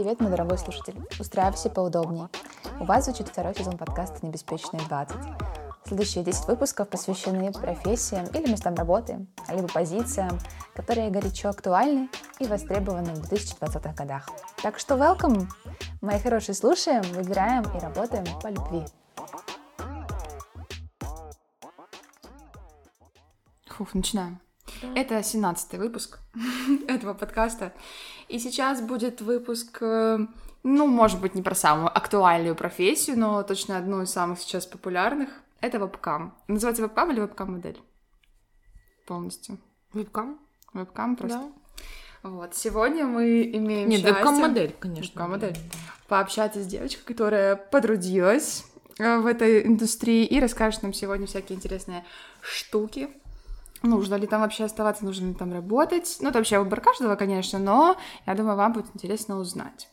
Привет, мой дорогой слушатель. Устраивайся поудобнее. У вас звучит второй сезон подкаста «Небеспечные 20». Следующие 10 выпусков посвящены профессиям или местам работы, либо позициям, которые горячо актуальны и востребованы в 2020-х годах. Так что welcome! Мои хорошие, слушаем, выбираем и работаем по любви. Фух, начинаем. Это 17-й выпуск этого подкаста. И сейчас будет выпуск, э, ну, может быть, не про самую актуальную профессию, но точно одну из самых сейчас популярных. Это вебкам. Называется вебкам или вебкам-модель? Полностью. Вебкам? Вебкам просто. Да. Вот. Сегодня мы имеем Нет, счастье... вебкам-модель, конечно. Вебкам-модель. Пообщаться с девочкой, которая потрудилась э, в этой индустрии и расскажет нам сегодня всякие интересные штуки, нужно ли там вообще оставаться, нужно ли там работать. Ну, это вообще выбор каждого, конечно, но я думаю, вам будет интересно узнать.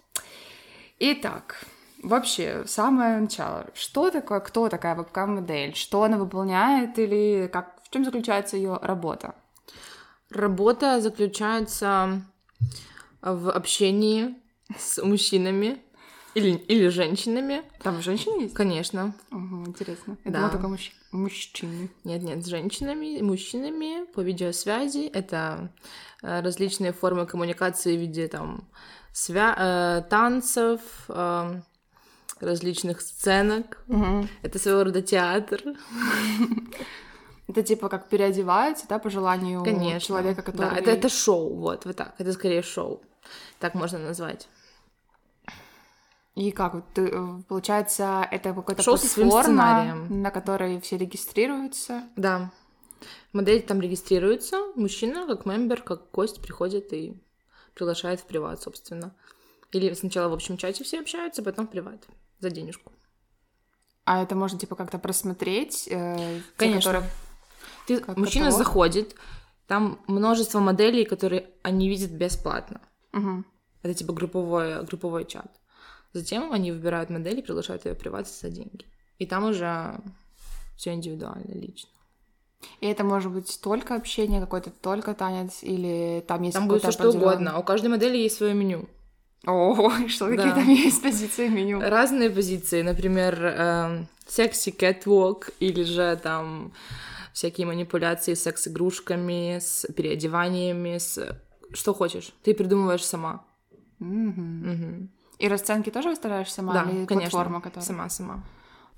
Итак, вообще, самое начало. Что такое, кто такая вебкам-модель? Что она выполняет или как, в чем заключается ее работа? Работа заключается в общении с мужчинами или, или женщинами. Там женщины есть? Конечно. Угу, интересно. Я Да. думала, только мужч- мужчины. Нет, нет, с женщинами, мужчинами по видеосвязи. Это э, различные формы коммуникации в виде там свя- э, танцев, э, различных сценок. Мгм. Это своего рода театр. Это типа как переодеваются, да, по желанию Конечно. человека, который... Да, это, это шоу, вот, вот так. Это скорее шоу. Так можно назвать. И как, ты, э, получается, это какой-то Шоу платформа, на которой все регистрируются. Да. Модель там регистрируется, мужчина как мембер, как гость приходит и приглашает в приват, собственно. Или сначала в общем чате все общаются, потом в приват за денежку. А это можно, типа, как-то просмотреть? э, те, Конечно. которые- Ты, Как мужчина каталог? заходит, там множество моделей, которые они видят бесплатно. Мгм. Это типа групповой, групповой чат. Затем они выбирают модель и приглашают ее в приват за деньги. И там уже все индивидуально, лично. И это может быть только общение, какой-то только танец, или там есть Там будет все что угодно. а У каждой модели есть свое меню. О, что какие Да. там есть позиции меню? Разные позиции, например, эм, секси catwalk или же там всякие манипуляции с секс-игрушками, с переодеваниями, с... Что хочешь, ты придумываешь сама. Мгм. Мгм. И расценки тоже выставляешь сама? да, или конечно. платформа, которая... Сама-сама.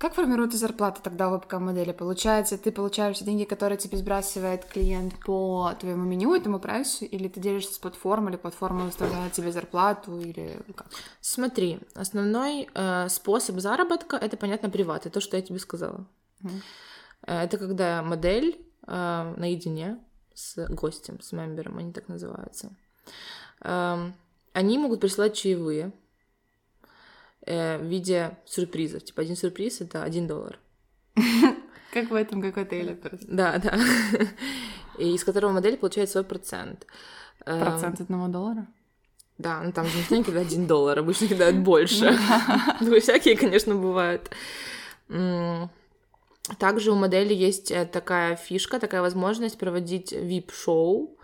Как формируется зарплата тогда у вебкам-модели? Получается, ты получаешь деньги, которые тебе сбрасывает клиент по твоему меню, этому прайсу, или ты делишься с платформой, или платформа выставляет тебе зарплату, или как? Смотри, основной э, способ заработка это, понятно, приват. Это то, что я тебе сказала. Э, это когда модель э, наедине с гостем, с мембером, они так называются. Эм, они могут присылать чаевые э, в виде сюрпризов. Типа один сюрприз это один доллар. Как в этом, как в отеле просто. Да, да. И из которого модель получает свой процент. Эм, Процент одного доллара? Да, ну там же никто не кидает один доллар, обычно кидают больше. Ну, всякие, конечно, бывают. Также у модели есть э, такая фишка, такая возможность проводить VIP-шоу,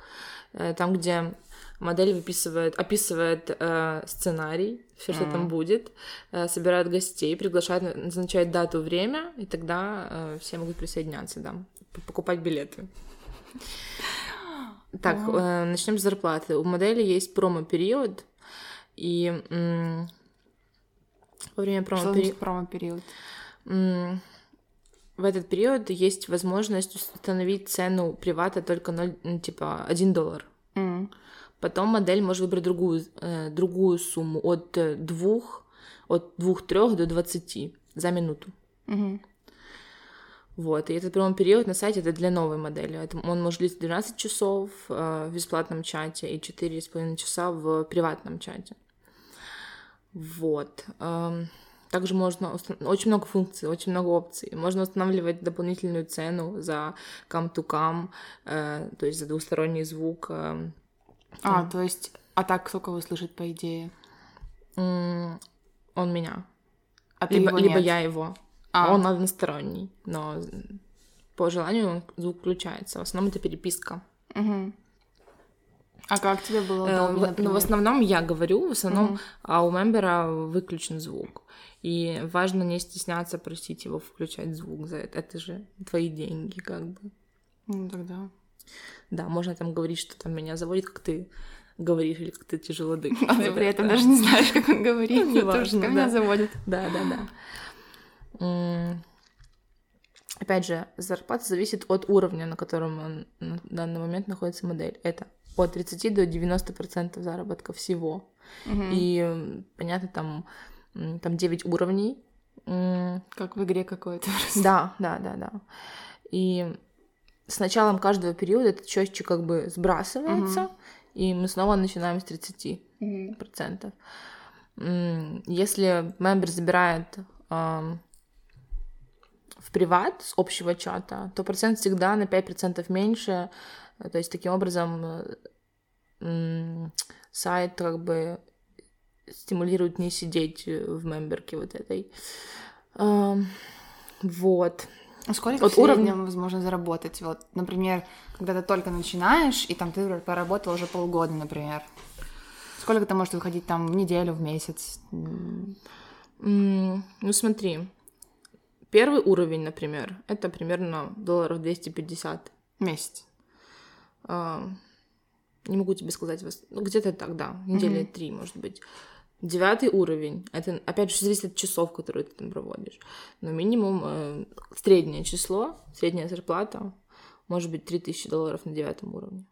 э, там, где модель выписывает, описывает э, сценарий, все, что там Мгм. будет, э, собирает гостей, приглашает, назначает дату, время, и тогда э, все могут присоединяться, да, покупать билеты. Так, начнем с зарплаты. У модели есть промо-период, и м, во время значит промо-период? М, В этот период есть возможность установить цену привата только 0, ну, типа 1 доллар. М. Потом модель может выбрать другую, э, другую сумму от 2, от 2-3 до 20 за минуту. Мгм. Вот, и этот прямой период на сайте это для новой модели. Это, он может длиться 12 часов э, в бесплатном чате и 4,5 часа в приватном чате. Вот. эм, также можно... уста- Очень много функций, очень много опций. Можно устанавливать дополнительную цену за cam-to-cam, э, то есть за двусторонний звук. э, А, то есть, а так сколько услышит, по идее? м, он меня. А Либо, его либо нет? я его. А. Он односторонний, но по желанию он- звук включается. В основном это переписка. Мгм. А как тебе было Э, удобнее, в- ну, в основном я говорю, в основном Мгм. а у мембера выключен звук. И важно не стесняться просить его включать звук за это. Это же твои деньги, как бы. Ну, тогда. Да, можно там говорить, что там меня заводит, как ты говоришь, или как ты тяжело дышишь. А ты при этом даже не знаешь, как он говорит. Ну, потому что неважно, меня заводит. Да, да, да. Опять же, зарплата зависит от уровня, на котором он на данный момент находится модель. Это от 30 до 90% заработка всего. И понятно, там, там 9 уровней. Как в игре какой-то. Да, да, да, да. И с началом каждого периода этот счетчик как бы сбрасывается, и мы снова начинаем с 30 процентов. М, Если мембер забирает в приват с общего чата, то процент всегда на 5% меньше. То есть таким образом э, сайт как бы стимулирует не сидеть в мемберке вот этой. Вот. А Сколько От уровня- возможно заработать? Вот, например, когда ты только начинаешь, и там ты поработал уже полгода, например. Сколько это может выходить там в неделю, в месяц? М, Ну смотри, первый уровень, например, это примерно долларов 250 Месяц. А, не могу тебе сказать, ну, где-то так, да, недели Мгм. три, может быть. Девятый уровень, это, опять же, зависит от часов, которые ты там проводишь. Но минимум э, среднее число, средняя зарплата может быть 3000 долларов на девятом уровне.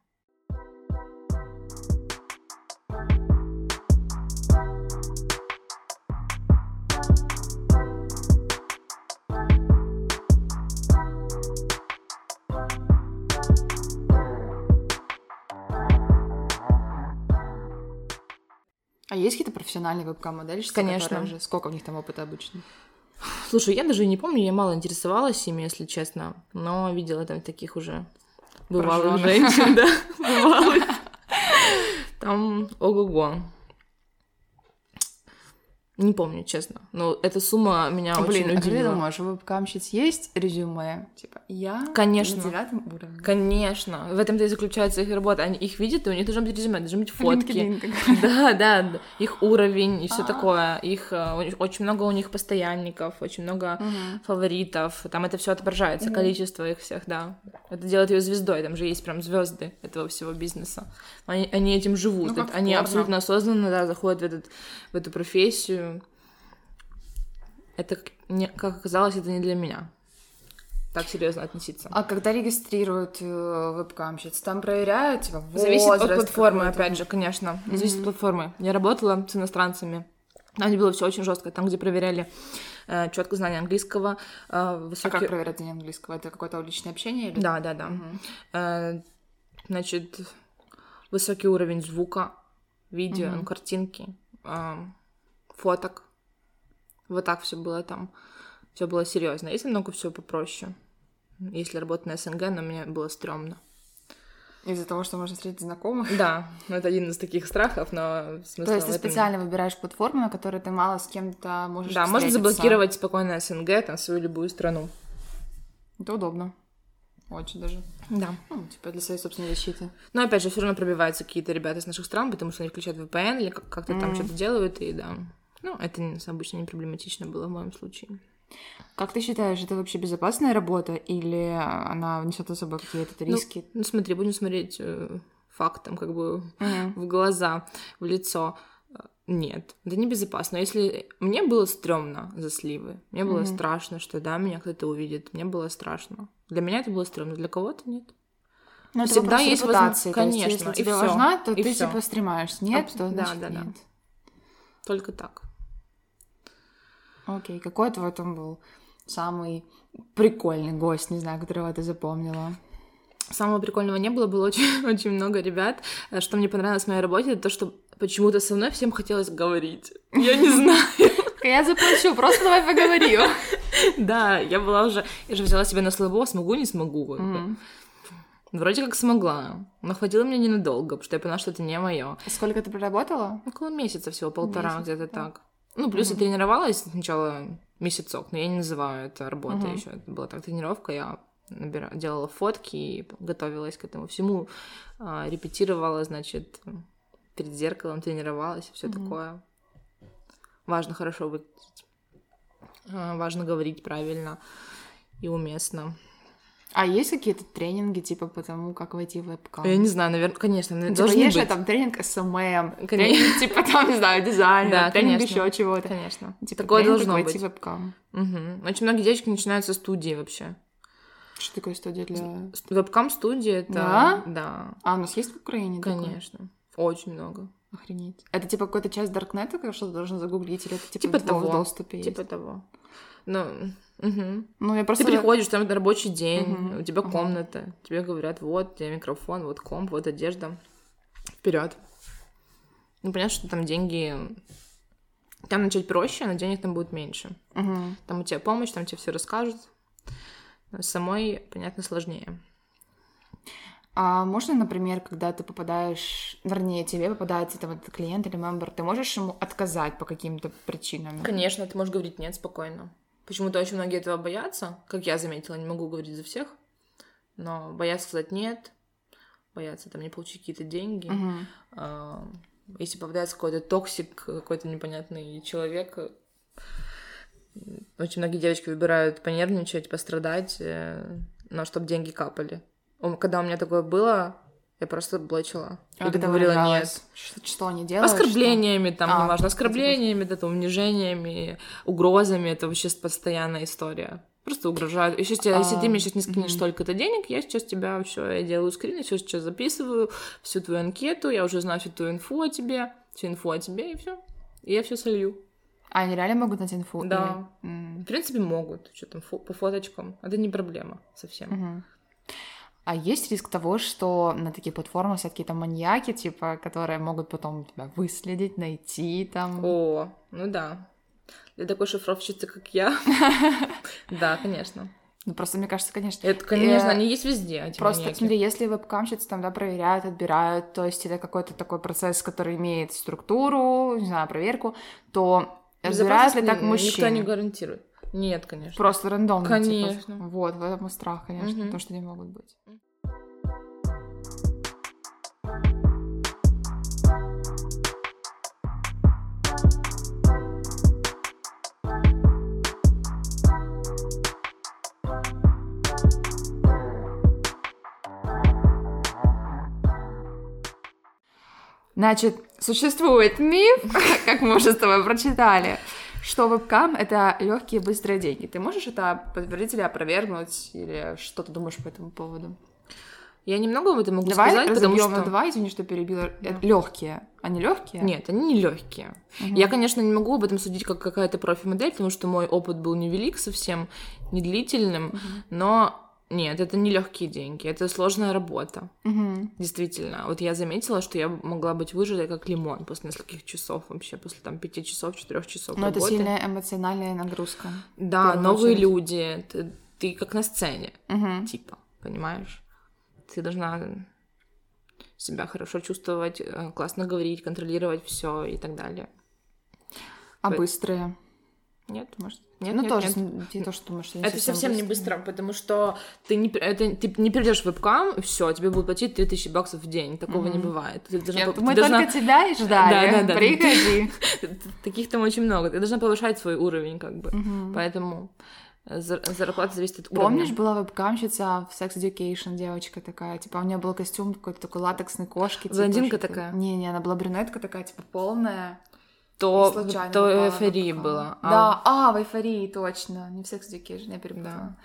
А есть какие-то профессиональные вебкам-модельщицы? Конечно. уже- Сколько у них там опыта обычно? Слушай, я даже не помню, я мало интересовалась ими, если честно, но видела там таких уже бывалых Прожжённых. женщин, да, бывалых. Там ого-го. Не помню, честно. Но эта сумма меня Блин, очень а как ты удивила. думаешь, у вебкамщиц есть резюме? Типа, я Конечно. на девятом уровне. Конечно. В этом-то и заключается их работа. Они их видят, и у них должно быть резюме, должны быть фотки. LinkedIn какой-то. Да, да, да. их уровень и все А. такое. Их э, очень много у них постоянников, очень много фаворитов. Там это все отображается, количество их всех, да. Это делает ее звездой. Там же есть прям звезды этого всего бизнеса. Они, этим живут. Ну, они абсолютно осознанно да, заходят в, этот, в эту профессию. Это, как оказалось, это не для меня. Так серьезно относиться. А когда регистрируют э, вебкамщиц, там проверяют, типа, Зависит от возраст платформы, опять же, конечно. Зависит Мгм. от платформы. Я работала с иностранцами. Там, где было все очень жестко. Там, где проверяли четко знание английского, э, А высокий... как проверять знание английского? Это какое-то личное общение? Или... Да, да, да. Мгм. Э, Значит, высокий уровень звука, видео, ну, картинки, э, фоток. Вот так все было там. Все было серьезно. Если много всего попроще. Если работать на СНГ, но мне было стрёмно. Из-за того, что можно встретить знакомых? Да, ну, это один из таких страхов, но смысл То есть ты этом- специально выбираешь платформу, на которой ты мало с кем-то можешь Да, можно заблокировать спокойно СНГ, там, свою любую страну. Это удобно. Очень даже. Да. Ну, типа для своей собственной защиты. Но опять же, все равно пробиваются какие-то ребята из наших стран, потому что они включают VPN или как- как-то там Мгм. что-то делают, и да. Ну, это обычно не проблематично было в моем случае. Как ты считаешь, это вообще безопасная работа или она несет за собой какие-то риски? Ну, смотри, будем смотреть э, фактом, как бы Мгм. в глаза, в лицо. Э, Нет, это небезопасно. Если мне было стрёмно за сливы, мне было Мгм. страшно, что да, меня кто-то увидит, мне было страшно. Для меня это было стрёмно, для кого-то нет. Ну, это Всегда есть репутации. возможность- То есть, конечно, если и тебе всё, важна, то и ты всё. типа стремаешься. Нет, Аб- то да, значит да, да. нет. Только так. Окей, какой твой там был самый прикольный гость, не знаю, которого ты запомнила? Самого прикольного не было, было очень, очень много ребят. Э, Что мне понравилось в моей работе, это то, что почему-то со мной всем хотелось говорить. Я не знаю. Я заплачу, просто давай поговорим. Да, я была уже... Я же взяла себя на слабо, смогу, не смогу. Вроде как смогла. Но хватило мне ненадолго, потому что я поняла, что это не мое. Сколько ты проработала? Около месяца всего, полтора, где-то так. Ну, плюс я тренировалась сначала месяцок, но я не называю это работой Мгм. еще. Это была так тренировка, я набира... делала фотки и готовилась к этому всему, а, репетировала, значит, перед зеркалом тренировалась, все Мгм. такое. Важно хорошо выглядеть, А, важно говорить правильно и уместно. А есть какие-то тренинги, типа, по тому, как войти в вебкам? Я не знаю, наверное, конечно, наверное, типа, есть же быть. там тренинг SMM, тренинг, типа, там, не знаю, дизайна, Да, тренинг конечно. еще чего-то. Конечно. Типа, Такое должно быть. в вебкам. Мгм. Очень многие девочки начинают со студии вообще. Что такое студия для... Вебкам-студия это... Да? Да, А, у нас есть в Украине такое? конечно. Очень много. Охренеть. Это типа какая-то часть Даркнета, что ты должен загуглить, или это типа, Типа в того. доступе есть? Типа того. Ну, мгм. Ну, я просто... Ты приходишь, там рабочий день, Мгм. у тебя Ага. комната, тебе говорят, вот, у тебя микрофон, вот комп, вот одежда. Вперед. Ну, понятно, что там деньги... Там начать проще, но денег там будет меньше. Мгм. Там у тебя помощь, там тебе все расскажут. Но Самой, понятно, сложнее. А можно, например, когда ты попадаешь, вернее, тебе попадается там этот клиент или member, ты можешь ему отказать по каким-то причинам? Конечно, ты можешь говорить нет спокойно. Почему-то очень многие этого боятся, как я заметила, не могу говорить за всех, но боятся сказать нет, боятся там не получить какие-то деньги. А, Если попадается какой-то toxic, какой-то непонятный человек, очень многие девочки выбирают понервничать, пострадать, э, но чтобы деньги капали. Когда у меня такое было, я просто блочила. А это говорила нет. Что, что они делают? Оскорблениями, там, А, неважно, типа- оскорблениями, это унижениями, угрозами, это вообще постоянная история. Просто угрожают. Еще если, если ты А, мне сейчас не скинешь мгм. столько-то денег, я сейчас тебя все, я делаю скрин, все сейчас записываю, всю твою анкету, я уже знаю всю твою инфу о тебе, всю инфу о тебе, и все. И я все солью. А они реально могут найти инфу? Да. Или-. В принципе, могут, что там, фо- по фоточкам. Это не проблема совсем. Мгм. А есть риск того, что на таких платформах все какие-то маньяки, типа, которые могут потом тебя выследить, найти там? О, ну да. Для такой шифровщицы, как я. Да, конечно. Ну, просто мне кажется, конечно... Это, конечно, Э, они есть везде, эти Просто, маньяки. смотри, если вебкамщицы там, да, проверяют, отбирают, то есть это какой-то такой процесс, который имеет структуру, не знаю, проверку, то разбирают ли так мужчин? Никто не гарантирует. Нет, конечно. Просто рандомно, Конечно. типа. Вот, в этом и страх, конечно, Мгм. потому что они могут быть. Значит, существует миф, как мы уже с тобой прочитали, что вебкам — это легкие быстрые деньги. Ты можешь это подтвердить или опровергнуть, или что ты думаешь по этому поводу? Я немного об этом могу давай сказать, потому что... два, извини, что перебила. Да. Легкие. Они легкие? Нет, они не легкие. Мгм. Я, конечно, не могу об этом судить как какая-то профи-модель, потому что мой опыт был невелик совсем, не длительным, Мгм. но нет, это не легкие деньги, это сложная работа. Мгм. Действительно. Вот я заметила, что я могла быть выжатой как лимон после нескольких часов вообще, после там пяти часов, четырех часов Но это работы. сильная эмоциональная нагрузка. Да, новые очередь. люди, ты, ты как на сцене, Мгм. типа, понимаешь? Ты должна себя хорошо чувствовать, э, классно говорить, контролировать все и так далее. А Вы- быстрые? Нет, Может? нет, ну, нет, тоже, нет. ты тоже думаешь, что не Это совсем не быстрые. быстро, потому что ты не, это, ты не перейдешь в вебкам, и все, тебе будут платить 3000 баксов в день. Такого не Мгм. бывает. Ты должна, Я- по- Мы ты должна- только тебя и ждали. Да, да, да. Приходи. Таких там очень много. Ты должна повышать свой уровень, как бы. Мгм. Поэтому зар- зарплата зависит от уровня. Помнишь, была вебкамщица в Sex Education, девочка такая, типа, у нее был костюм какой-то такой латексной кошки. типа, Блондинка что-то- такая? Не-не, она была брюнетка такая, типа, полная. То, случайно то попала эйфории вебкам. было. А Да, а, в эйфории, точно. Не в Sex Education, я перепутала.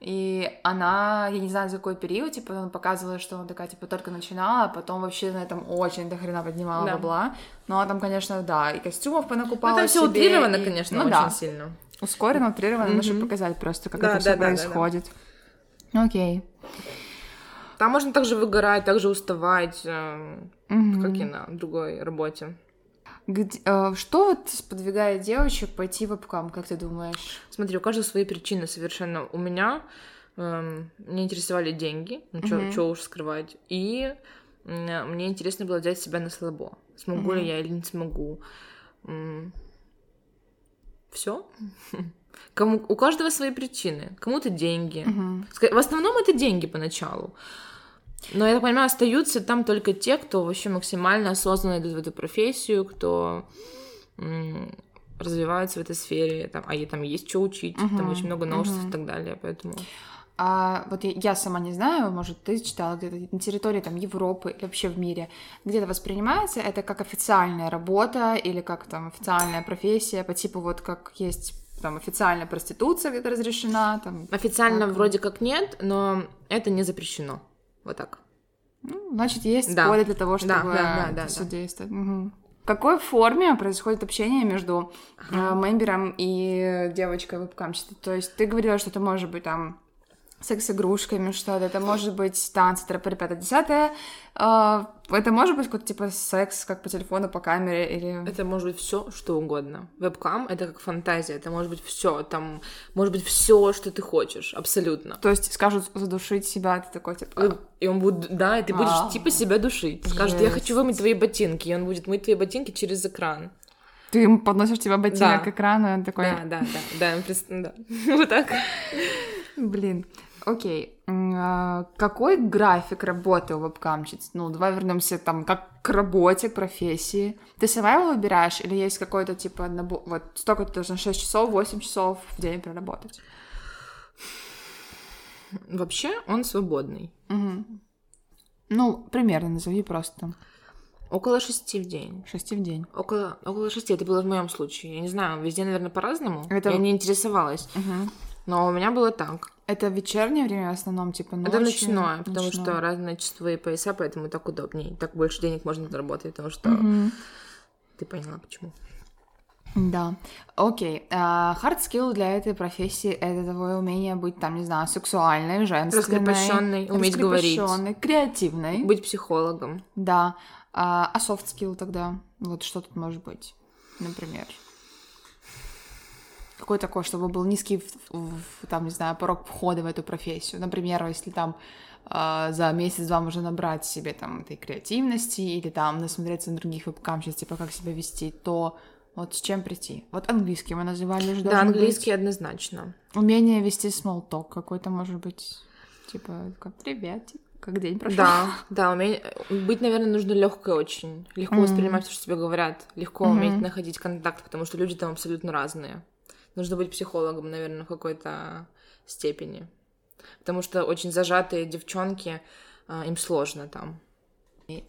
И она, я не знаю, за какой период, типа, она показывала, что она такая, типа, только начинала, а потом вообще на этом очень до хрена поднимала Да. бабла. Ну, а там, конечно, да, и костюмов понакупала Ну, там все утрировано, и- конечно, ну, очень да. сильно. Ускоренно, утрированно, ну, чтобы Мгм. показать просто, как Да, это да, все да, да, да. происходит. Окей. Там можно также выгорать, также уставать, Мгм. как и на другой работе. Где- э, что вот сподвигает девочек пойти в вебкам, как ты думаешь? Смотри, у каждого свои причины совершенно. У меня эм, меня интересовали деньги, ну что уж скрывать, и м, мне интересно было взять себя на слабо. Смогу ли Мгм. я или не смогу. Все? Кому, у каждого свои причины. Кому-то деньги. Ска- В основном это деньги поначалу. Но, я так понимаю, остаются там только те, кто вообще максимально осознанно идут в эту профессию, кто м, развивается в этой сфере, там, а ей там есть что учить, там очень много новшеств и так далее, поэтому... А вот я, я сама не знаю, может, ты читала где-то на территории там Европы или вообще в мире, где-то воспринимается это как официальная работа или как там официальная профессия, по типу вот как есть там официальная проституция где-то разрешена, там, Официально Так. вроде как нет, но это не запрещено. Вот так. ну, значит, есть Да. поле для того, чтобы Да, да, да, это да. Мгм. В какой форме происходит общение между э, мембером и девочкой вебкамщицей? То есть ты говорила, что это может быть там секс-игрушками что-то, это может быть танцы, тропы, пятое, десятое, Э, это может быть какой-то типа секс, как по телефону, по камере, или... Это может быть все, что угодно. Вебкам это как фантазия, это может быть все, там может быть все, что ты хочешь, абсолютно. То есть скажут задушить себя, ты такой типа... И он будет, да, и ты будешь А. типа себя душить. Скажешь, я хочу вымыть твои ботинки, и он будет мыть твои ботинки через экран. Ты ему подносишь тебя ботинок Да. к экрану, и он такой... Да, да, да, да, да. Вот так. Блин, окей. А Какой график работы у вебкамщиц? Ну, давай вернемся там как к работе, к профессии. Ты сама его выбираешь или есть какой-то типа набор... Вот столько ты должна 6 часов, 8 часов в день проработать? Вообще он свободный. Ну, примерно назови просто. Около шести в день. 6 в день. Около, около шести, это было в моем случае. Я не знаю, везде, наверное, по-разному. Это- Я не интересовалась. Но у меня было так. Это вечернее время в основном, типа ночью? Это ночное, потому Ночное. что разные часовые пояса, поэтому так удобнее. Так больше денег можно заработать, потому что ты поняла, почему. Да. Окей. А, Hard skill для этой профессии — это твое умение быть, там, не знаю, сексуальной, женственной. Раскрепощенной, уметь говорить. креативной. Быть психологом. Да. А, а soft skill тогда? Вот что тут может быть, например? Какой такой, чтобы был низкий, там, не знаю, порог входа в эту профессию? Например, если там а, за месяц-два можно набрать себе там этой креативности или там насмотреться на других вебкамщиц, типа как себя вести, то вот с чем прийти? Вот английский мы называли же Да, должен быть. английский однозначно. Умение вести small talk какой-то, может быть, типа, как привет, как день прошел. Да, да, умение... быть, наверное, нужно легкой очень. Легко воспринимать все, что тебе говорят. Легко уметь находить контакт, потому что люди там абсолютно разные. Нужно быть психологом, наверное, в какой-то степени. Потому что очень зажатые девчонки, а, им сложно там.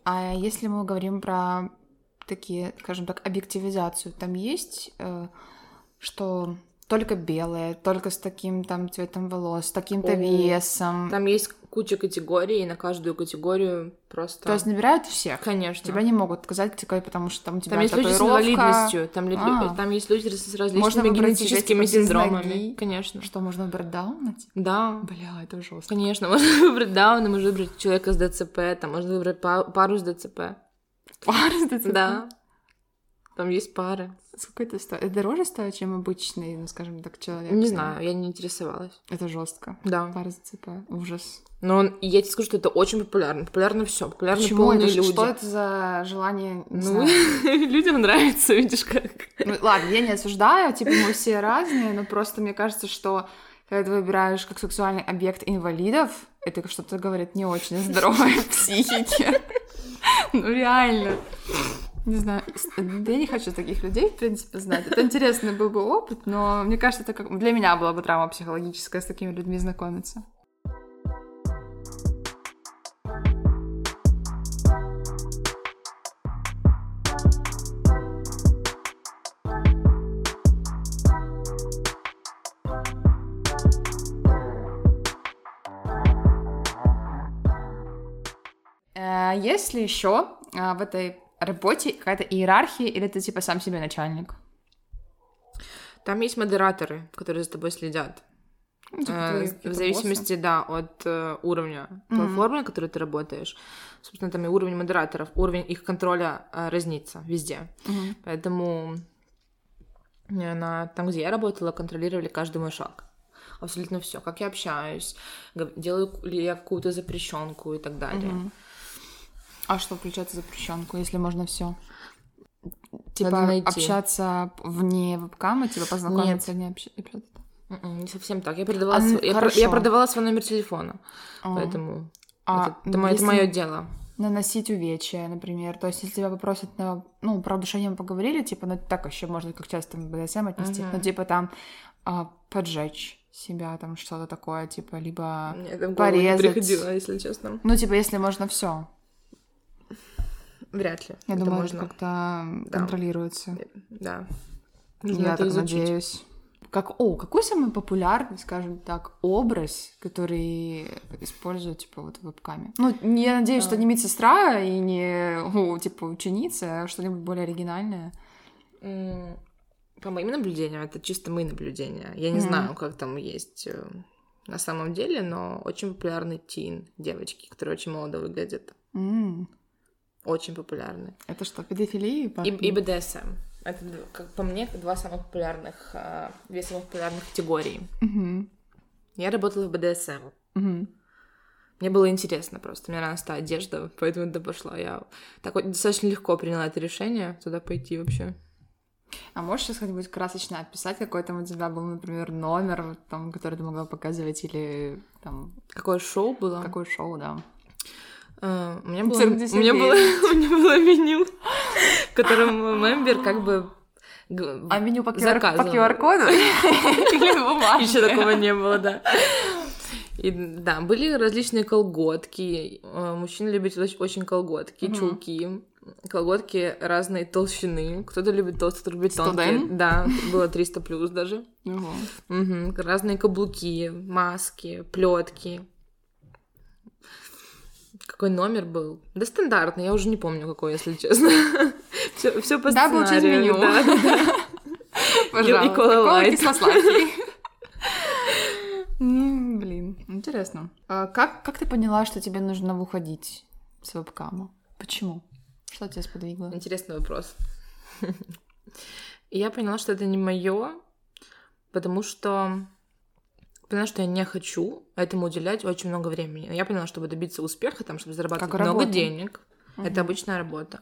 А если мы говорим про такие, скажем так, объективизацию, там есть, э, что только белое, только с таким там цветом волос, с таким-то весом. Там есть куча категорий, и на каждую категорию просто... То есть набирают всех. Конечно. Тебя не могут отказать только потому, что там у тебя Там есть люди с инвалидностью, там, А. там есть люди с различными Можно генетическими типа, синдромами. ноги. Конечно. Что, можно выбрать даун? Да, Бля, это жестко. конечно. Можно выбрать Дауна, можно выбрать человека с ДЦП, там можно выбрать па- пару с ДЦП. Пара с ДЦП? Да. Там есть пары. Сколько это стоит? Это дороже стоит, чем обычный, ну, скажем так, человек? Не знаю, я не интересовалась. Это жестко. Да. Пара ДЦП. Ужас. Но он- я тебе скажу, что это очень популярно. Популярно все. Популярны Почему полные это? люди. Что это за желание? Не Ну, людям нравится, видишь как. Ну, ладно, я не осуждаю, типа мы все разные, но просто мне кажется, что когда ты выбираешь как сексуальный объект инвалидов, это что-то говорит не очень здоровой психике. Ну реально. Не знаю, я не хочу таких людей, в принципе, знать. Это интересный был бы опыт, но мне кажется, это как для меня была бы травма психологическая с такими людьми знакомиться. Э, Есть ли еще а, в этой работе какая-то иерархия, или ты типа сам себе начальник? Там есть модераторы, которые за тобой следят. Ну, типа Э, В какие-то зависимости, да, от э, уровня платформы, на которой ты работаешь. Собственно, там и уровень модераторов, уровень их контроля э, разнится везде. Мгм. Поэтому э, на, там, где я работала, контролировали каждый мой шаг. Абсолютно все. Как я общаюсь, делаю ли я какую-то запрещенку и так далее. Мгм. А что включает в запрещенку, если можно все? Типа общаться вне вебкама, типа познакомиться, не общаться. М-м, Не совсем так. Я продавала, А, св- я, про- я продавала свой номер телефона, А, поэтому а это, мо- это мое дело. Наносить увечья, например. То есть, если тебя попросят на... Ну, про удушение мы поговорили, типа, ну, так еще можно как часто в БДСМ отнести. Мгм. Ну, типа, там а, поджечь себя, там что-то такое, типа, либо... Мне это голову не порезать. приходило, если честно. Ну, типа, если можно все. Вряд ли. Я это думаю, можно. как-то Да. контролируется. Да. Нужно Я это так изучить. надеюсь. Как, о, какой самый популярный, скажем так, образ, который используют, типа, вот в вебкаме? Ну, я надеюсь, что Да. не медсестра и не, о, типа, ученица, а что-нибудь более оригинальное. По моим наблюдениям, это чисто мои наблюдения. Я не Мгм. знаю, как там есть э, на самом деле, но очень популярны тин, девочки, которые очень молодо выглядят. М, Очень популярны. Это что, педофилия? И, пахнет? и БДСМ. Это, как по мне, два самых популярных, э, две самых популярных категории. Мгм, Я работала в БДСМ. мгм. Мне было интересно просто. Мне нравилась та одежда, поэтому туда пошла. Я так вот достаточно легко приняла это решение туда пойти вообще. А можешь сейчас как-нибудь красочно описать, какой там у тебя был, например, номер, там, который ты могла показывать, или там Какое шоу было? какое шоу, да? Э, У меня было, Цирк у меня было, у меня было меню, в котором мембер как бы А меню по. QR-коду? Или? Еще такого не было, да. И, да, были различные колготки. Э, Мужчины любят оч- очень колготки, Мгм. чулки. Колготки разной толщины. Кто-то любит толстые, кто-то любит тонкие. Студент? Да, было 300 плюс даже. Ого. Мгм. Разные каблуки, маски, плетки. Какой номер был? Да стандартный, я уже не помню какой, если честно. Все, все по Да, был через сценарию, меню. да. Пожалуйста. Лайт. кисло-сладкий. М, Блин, интересно. А Как, как ты поняла, что тебе нужно выходить с вебкама? Почему? Что тебя сподвигло? Интересный вопрос. Я поняла, что это не мое, потому что поняла, что я не хочу этому уделять очень много времени. Я поняла, чтобы добиться успеха, там, чтобы зарабатывать Как много работа. денег, это Мгм. обычная работа.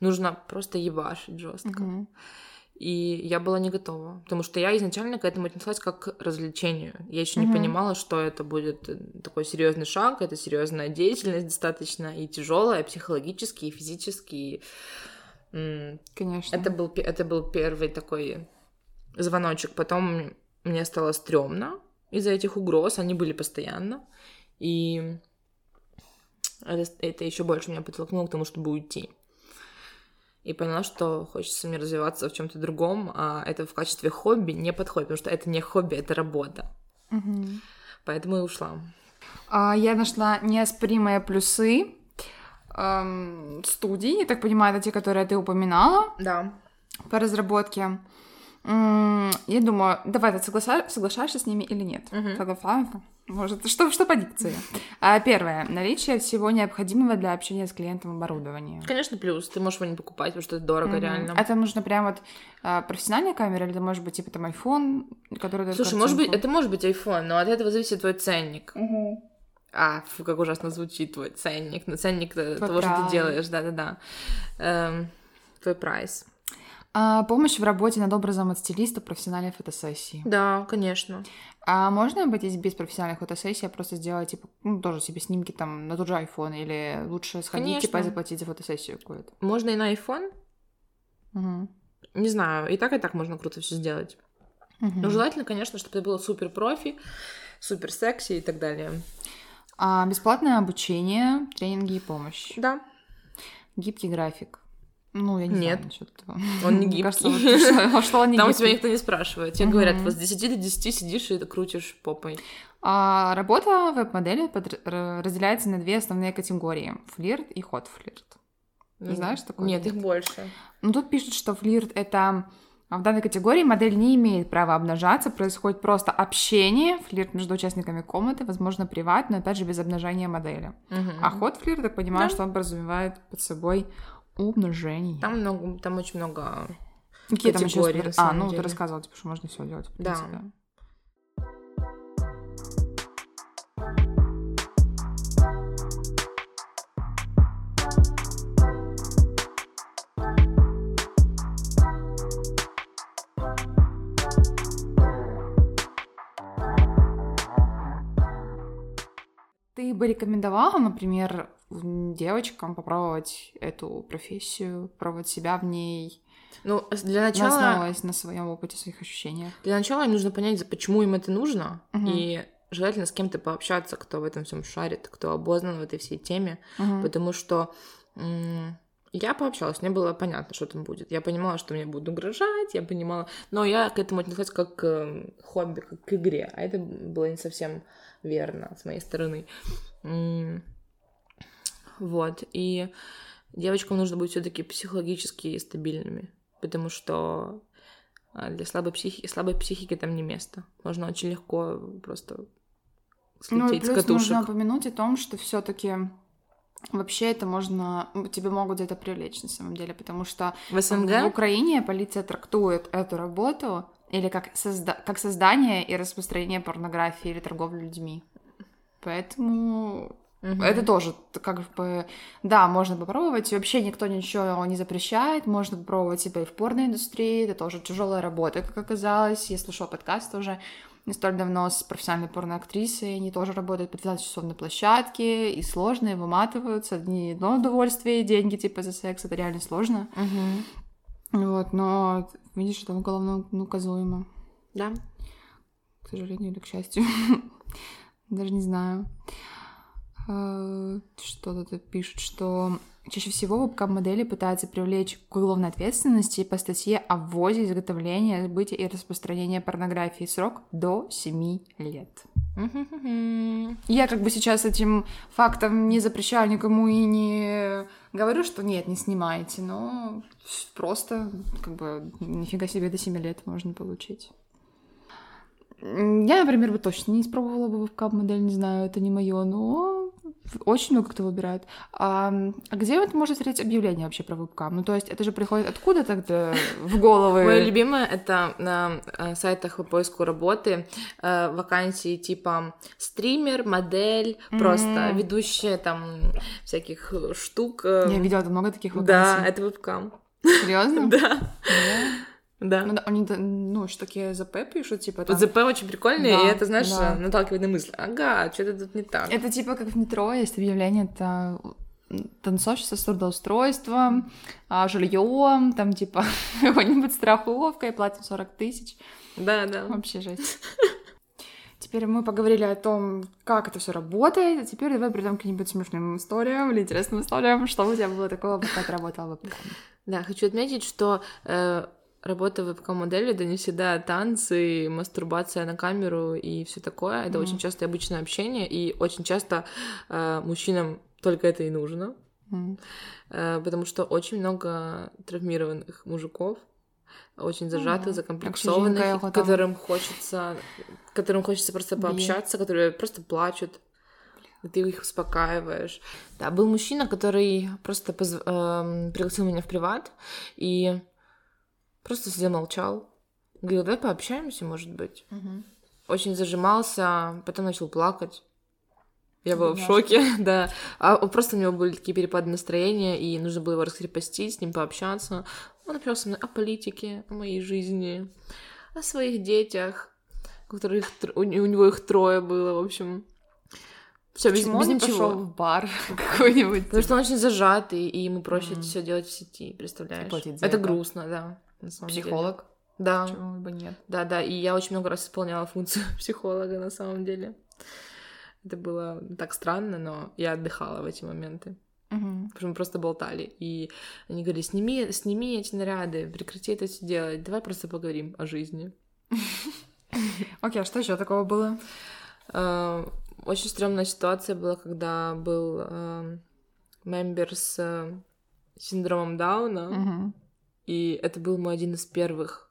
Нужно просто ебашить жестко. Мгм. И я была не готова, потому что я изначально к этому отнеслась как к развлечению. Я еще не Мгм. понимала, что это будет э, такой серьезный шаг, это серьезная деятельность достаточно и тяжелая, психологически, и физически. Конечно. Это был, это был первый такой звоночек. Потом мне стало стрёмно из-за этих угроз, они были постоянно. И это, это еще больше меня подтолкнуло к тому, чтобы уйти. И поняла, что хочется мне развиваться в чем-то другом, а это в качестве хобби не подходит, потому что это не хобби, это работа. Мгм. Поэтому и ушла. А, Я нашла неоспоримые плюсы эм, студий. Я так понимаю, это те, которые ты упоминала Да. по разработке. Я думаю, давай, ты соглаша- соглашаешься с ними или нет? Соглашаешься? Может, что, что по дикции? А, Первое. Наличие всего необходимого для общения с клиентом оборудования. Конечно, плюс. Ты можешь его не покупать, потому что это дорого, Мгм. реально. Это нужно прям вот а, профессиональная камера или это может быть типа там iPhone, который дает Слушай, может быть, это может быть iPhone, но от этого зависит твой ценник. Мгм. А, фу, как ужасно звучит твой ценник. Но ценник Твой того, что ты делаешь, да-да-да. Эм, твой прайс. А, помощь в работе над образом от стилиста профессиональной фотосессии. Да, конечно. А можно обойтись без профессиональной фотосессии, а просто сделать, типа, ну, тоже себе снимки там на тот же iPhone, или лучше сходить, типа, и Конечно. заплатить за фотосессию какую-то? Можно и на iPhone. Мгм. Не знаю, и так, и так можно круто все сделать. Мгм. Но желательно, конечно, чтобы это было супер профи, супер секси и так далее. А, бесплатное обучение, тренинги и помощь. Да. Гибкий график. Ну, я не Нет. знаю насчет этого. Он не Мне кажется, гибкий. вот что, что он не Там у гибкий. тебя никто не спрашивает. Тебе говорят, вот с 10 до 10 сидишь и крутишь попой. А, работа веб-модели р- разделяется на две основные категории. Флирт и хот-флирт. Ты знаешь такое Нет, или их нет? больше. Ну, тут пишут, что флирт — это... а В данной категории модель не имеет права обнажаться, происходит просто общение, флирт между участниками комнаты, возможно, приват, но опять же без обнажения модели. Мгм. А ход флирт, так понимаю, Да. что он подразумевает под собой Умножений. Там много, там очень много Какие там еще спор... А, ну деле. ты рассказывал, типа, что можно все делать, в. Да. Ты бы рекомендовала, например, девочкам попробовать эту профессию, пробовать себя в ней? Ну, для начала... Основываясь на своем опыте, своих ощущениях. Для начала им нужно понять, почему им это нужно, угу. и желательно с кем-то пообщаться, кто в этом всем шарит, кто обознан в этой всей теме, угу. потому что я пообщалась, мне было понятно, что там будет. Я понимала, что мне будут угрожать, я понимала... Но я к этому отнеслась как к эм, хобби, как к игре, а это было не совсем верно с моей стороны. Вот, и девочкам нужно быть все таки психологически стабильными, потому что а, для слабой психики, слабой психики там не место. Можно очень легко просто слететь ну, и плюс с катушек. нужно упомянуть о том, что все таки Вообще это можно, тебе могут где-то привлечь на самом деле, потому что в СНГ в Украине полиция трактует эту работу или как, созда... как создание и распространение порнографии или торговлю людьми. Поэтому Угу. Это тоже как бы, да, можно попробовать. вообще никто ничего не запрещает. Можно попробовать себя и в порноиндустрии. Это тоже тяжелая работа, как оказалось. Я слушала подкаст тоже не столь давно с профессиональной порноактрисой. Они тоже работают по 12 часов на площадке, и сложно, и выматываются. Не одно удовольствие, и деньги типа за секс, это реально сложно. Угу. Вот, но видишь, это уголовно наказуемо. Да. К сожалению или к счастью. Даже не знаю. А, что тут пишут, что чаще всего вебкам-модели пытаются привлечь к уголовной ответственности по статье о ввозе, изготовлении, сбытии и распространении порнографии. Срок до 7 лет. Я как бы сейчас этим фактом не запрещаю никому и не говорю, что нет, не снимайте, но просто как бы нифига себе до 7 лет можно получить. Я, например, бы точно не испробовала бы вебкам-модель, не знаю, это не мое, но очень много кто выбирает. А, а где вот можно смотреть объявление вообще про вебкам? Ну, то есть это же приходит откуда тогда в головы? Мое любимое — это на э, сайтах по поиску работы э, вакансии типа стример, модель, mm-hmm. просто ведущая там всяких штук. Э, Я видела много таких вакансий. Да, это вебкам. Серьезно? Да. Да. Ну, они, ну, что такие ЗП пишут, типа там... ЗП очень прикольные, да, и это, знаешь, да. наталкивает на мысль. Ага, что-то тут не так. Это типа как в метро есть объявление, это танцовщица с трудоустройством, а, жильем, там типа какой-нибудь страховкой, платим 40 тысяч. Да, да. Вообще жесть. Теперь мы поговорили о том, как это все работает, а теперь давай придем к каким-нибудь смешным историям или интересным историям, что у тебя было такого, пока ты работала в Да, хочу отметить, что э, работа вебкам-модели это не всегда танцы, мастурбация на камеру и все такое. Это mm-hmm. очень часто обычное общение, и очень часто э, мужчинам только это и нужно. Mm-hmm. Э, потому что очень много травмированных мужиков, очень зажатых, mm-hmm. закомплексованных, которым хочется, которым хочется просто пообщаться, которые просто плачут. И ты их успокаиваешь. Да, был мужчина, который просто позв... э, пригласил меня в приват, и Просто сидел, молчал. Говорил, давай пообщаемся, может быть. Угу. Очень зажимался, потом начал плакать. Я была в шоке, да. А просто у него были такие перепады настроения, и нужно было его раскрепостить, с ним пообщаться. Он общался со мной о политике, о моей жизни, о своих детях, которых у него их трое было, в общем. Все без, без ничего. Пошел в бар какой-нибудь. Потому что он очень зажатый, и ему проще mm. все делать в сети, представляешь? Это, это грустно, да на самом Психолог? Деле. Да. Почему бы нет? Да, да, и я очень много раз исполняла функцию психолога на самом деле. Это было так странно, но я отдыхала в эти моменты. Угу. Потому что мы просто болтали. И они говорили, сними, сними эти наряды, прекрати это все делать, давай просто поговорим о жизни. Окей, а что еще такого было? Э, очень стрёмная ситуация была, когда был э, мембер с э, синдромом Дауна. И это был мой один из первых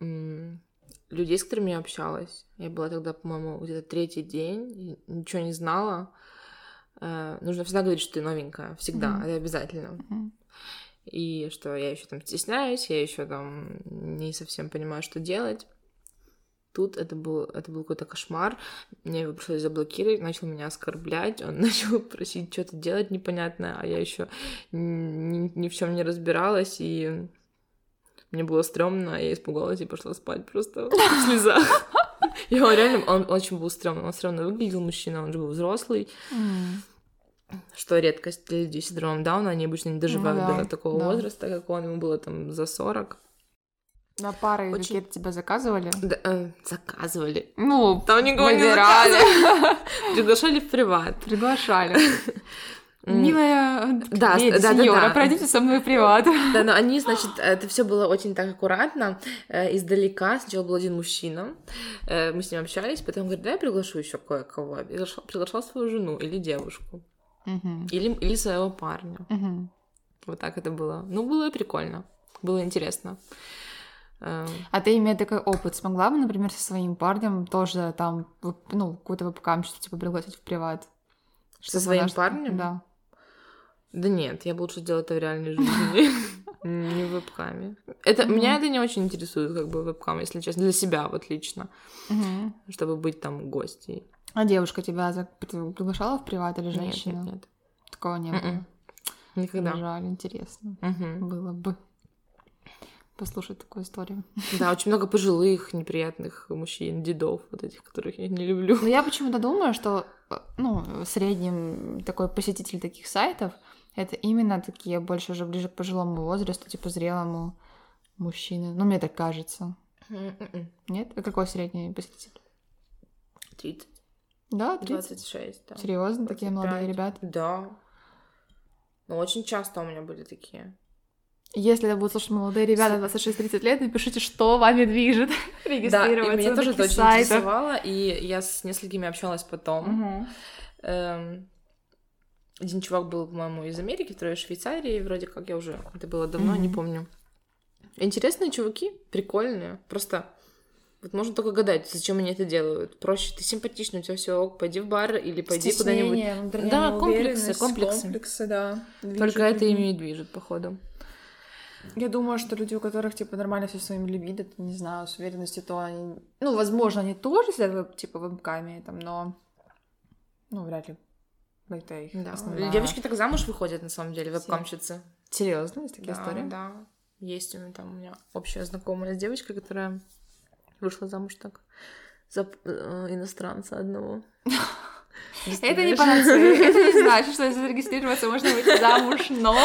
людей, с которыми я общалась. Я была тогда, по-моему, где-то третий день, ничего не знала. Э, нужно всегда говорить, что ты новенькая, всегда, mm-hmm. это обязательно. Mm-hmm. И что я еще там стесняюсь, я еще там не совсем понимаю, что делать. Тут это был, это был какой-то кошмар. Мне его пришлось заблокировать, начал меня оскорблять, он начал просить что-то делать непонятное, а я еще ни, ни в чем не разбиралась, и мне было стрёмно, я испугалась и пошла спать просто в слезах. Он реально, он очень был стрёмный, он стрёмно выглядел, мужчина, он же был взрослый, что редкость для людей с синдромом Дауна, они обычно не доживают Ну да, до такого да. возраста, как он, ему было там за 40. На пары Очень- какие-то тебя заказывали? Да, э, заказывали. Ну, Там никого не выбирали. заказывали. Приглашали в приват. Приглашали. Милая Да, леди, да, да, сеньора, да. пройдите со мной в приват. Да, но они, значит, это все было очень так аккуратно, э, издалека. Сначала был один мужчина, э, мы с ним общались, потом говорит, да, я приглашу еще кое-кого. Я Приглашал, приглашал свою жену или девушку, Мгм, или, или своего парня. мгм. Вот так это было. Ну, было прикольно, было интересно. Э, А ты, имея такой опыт, смогла бы, например, со своим парнем тоже там, ну, какую-то вебкам что типа пригласить в приват? Со своим наш- парнем? Да. Да нет, я бы лучше сделала это в реальной жизни, не в вебкаме. Это. Меня это не очень интересует, как бы, вебкам, если честно, для себя вот лично, чтобы быть там гостей. А девушка тебя за- приглашала в приват или Нет, женщина? нет, нет. Такого не было. Мгм. Никогда. Жаль, интересно. Было бы послушать такую историю. Да, очень много пожилых, неприятных мужчин, дедов, вот этих, которых я не люблю. Но я почему-то думаю, что э, ну, в среднем такой посетитель таких сайтов это именно такие больше уже ближе к пожилому возрасту, типа зрелому мужчины. Ну, мне так кажется. М-м-м. Нет? А какой средний посетитель? 30, Да, 30. 26, да. Серьезно, такие молодые 25. ребята. Да. Но очень часто у меня были такие. Если это будут слушать молодые ребята 26-30 лет, напишите, что вами движет Да, и регистрироваться меня тоже это очень сайтах. интересовало, и я с несколькими общалась потом. Эм, Один чувак был, по-моему, из Америки, второй из Швейцарии, вроде как я уже, это было давно, не помню. Интересные чуваки, прикольные, просто вот можно только гадать, зачем они это делают. Проще, ты симпатичный, у тебя все ок, пойди в бар или пойди куда-нибудь. Да, комплексы, комплексы. комплексы, да. Только движет это людьми. ими и движет, походу. Я думаю, что люди, у которых, типа, нормально все своим либидо, не знаю, с уверенностью, то они... Ну, возможно, они тоже сидят, типа, в вебкаме, там, но... Ну, вряд ли. Это их Да. основная- Девочки так замуж выходят, на самом деле, вебкамщицы. Серьезно, есть такие Да, истории? да. Есть у меня там у меня общая знакомая с девочкой, которая вышла замуж так за э, иностранца одного. Это не панацея, это не значит, что если зарегистрироваться можно выйти замуж, но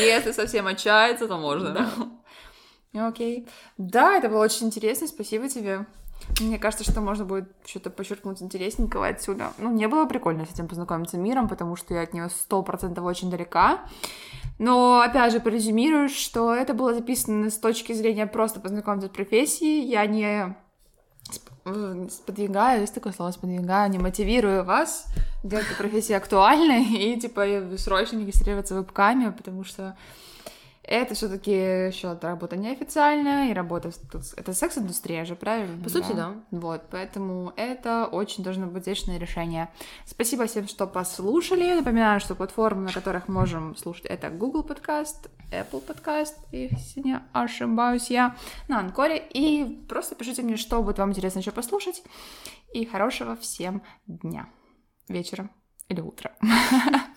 если совсем отчаяться, то можно. Да. Окей. Да, это было очень интересно, спасибо тебе. Мне кажется, что можно будет что-то подчеркнуть интересненького отсюда. Ну, не было прикольно с этим познакомиться миром, потому что я от нее сто процентов очень далека. Но, опять же, порезюмирую, что это было записано с точки зрения просто познакомиться с профессией. Я не сподвигаю, есть такое слово, сподвигаю, не мотивирую вас делать эту профессию актуальной и, типа, срочно регистрироваться в вебкаме, потому что это все таки еще работа неофициальная, и работа... Это секс-индустрия же, правильно? По сути, да. Вот, поэтому это очень должно быть взвешенное решение. Спасибо всем, что послушали. Напоминаю, что платформы, на которых можем слушать, это Google Podcast, Apple Podcast, если не ошибаюсь я, на Анкоре. И просто пишите мне, что будет вам интересно еще послушать. И хорошего всем дня, вечера или утра.